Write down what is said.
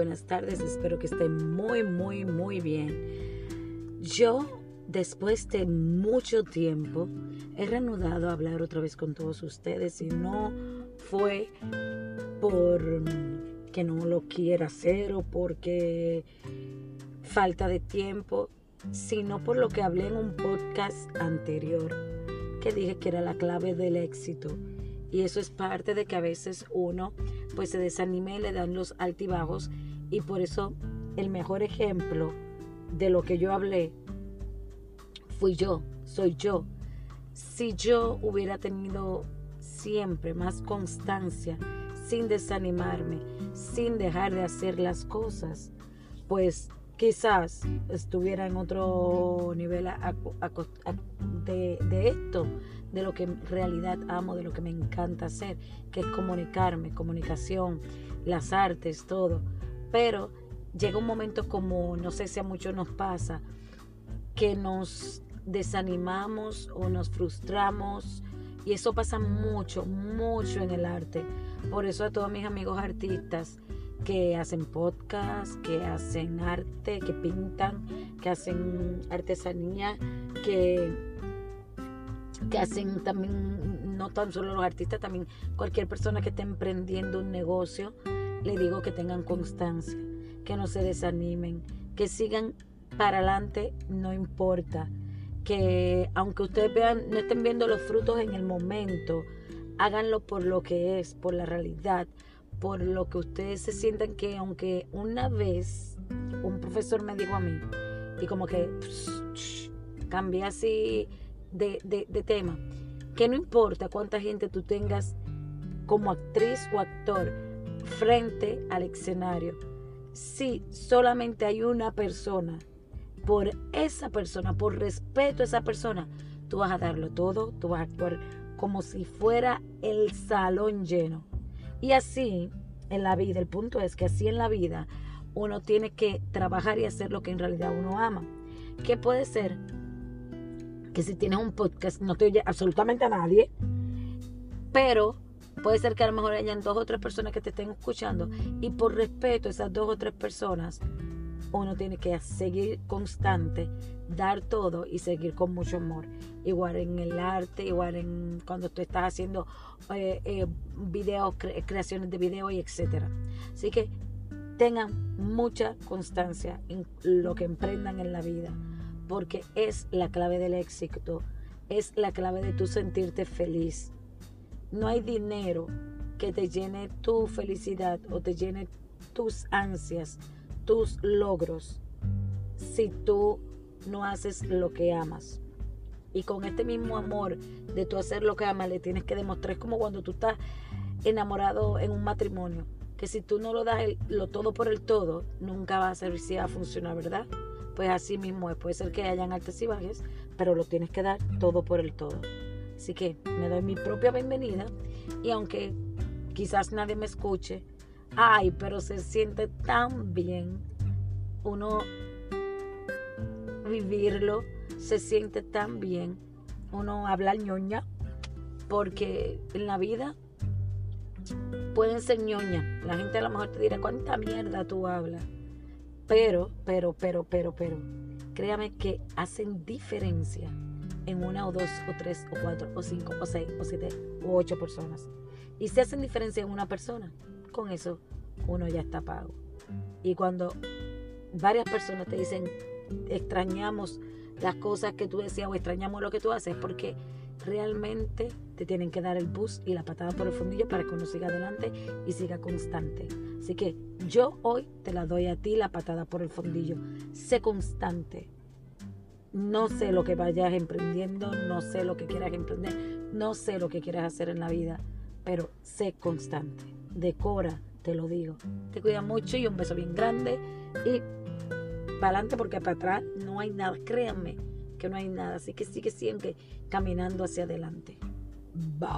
buenas tardes. Espero que estén muy, muy, muy bien. Yo, después de mucho tiempo, he reanudado a hablar otra vez con todos ustedes y no fue por que no lo quiera hacer o porque falta de tiempo, sino por lo que hablé en un podcast anterior, que dije que era la clave del éxito y eso es parte de que a veces uno pues se desanime le dan los altibajos. Y por eso el mejor ejemplo de lo que yo hablé fui yo, soy yo. Si yo hubiera tenido siempre más constancia, sin desanimarme, sin dejar de hacer las cosas, pues quizás estuviera en otro nivel de, esto, de lo que en realidad amo, de lo que me encanta hacer, que es comunicarme, comunicación, las artes, todo. Pero llega un momento como, no sé si a muchos nos pasa, que nos desanimamos o nos frustramos. Y eso pasa mucho, mucho en el arte. Por eso a todos mis amigos artistas que hacen podcast, que hacen arte, que pintan, que hacen artesanía, que que hacen también, no tan solo los artistas, también cualquier persona que esté emprendiendo un negocio, le digo que tengan constancia, que no se desanimen, que sigan para adelante, no importa, que aunque ustedes vean, no estén viendo los frutos en el momento, háganlo por lo que es, por la realidad, por lo que ustedes se sientan que aunque una vez un profesor me dijo a mí, y como que cambié así de, tema, que no importa cuánta gente tú tengas como actriz o actor frente al escenario, si solamente hay una persona, por esa persona, por respeto a esa persona, tú vas a darlo todo, tú vas a actuar como si fuera el salón lleno. Y así en la vida, el punto es que así en la vida uno tiene que trabajar y hacer lo que en realidad uno ama. ¿Qué puede ser? que si tienes un podcast no te oye absolutamente a nadie, pero puede ser que a lo mejor hayan dos o tres personas que te estén escuchando y por respeto esas dos o tres personas, uno tiene que seguir constante, dar todo y seguir con mucho amor. Igual en el arte, igual en cuando tú estás haciendo eh, eh, videos, creaciones de video y etcétera. Así que tengan mucha constancia en lo que emprendan en la vida porque es la clave del éxito, es la clave de tu sentirte feliz. No hay dinero que te llene tu felicidad o te llene tus ansias, tus logros, si tú no haces lo que amas. Y con este mismo amor de tu hacer lo que amas, le tienes que demostrar. Es como cuando tú estás enamorado en un matrimonio, que si tú no lo das lo todo por el todo, nunca va a ser si va a funcionar, ¿verdad? pues así mismo Puede ser que hayan altas y bajas, pero lo tienes que dar todo por el todo. Así que me doy mi propia bienvenida y aunque quizás nadie me escuche, ay, pero se siente tan bien uno vivirlo, se siente tan bien uno hablar ñoña, porque en la vida pueden ser ñoña. La gente a lo mejor te dirá, ¿cuánta mierda tú hablas? Pero, pero, pero, pero, pero, créame que hacen diferencia en una o dos o tres o cuatro o cinco o seis o siete o ocho personas. Y si hacen diferencia en una persona, con eso uno ya está pago. Y cuando varias personas te dicen, extrañamos las cosas que tú decías o extrañamos lo que tú haces, porque realmente te tienen que dar el bus y la patada por el fundillo para que uno siga adelante y siga constante. Así que yo hoy te la doy a ti la patada por el fundillo. Sé constante. No sé lo que vayas emprendiendo, no sé lo que quieras emprender, no sé lo que quieras hacer en la vida, pero sé constante. Decora, te lo digo. Te cuida mucho y un beso bien grande y para adelante porque para atrás no hay nada. Créanme que no hay nada. Así que sigue siempre caminando hacia adelante. Bye.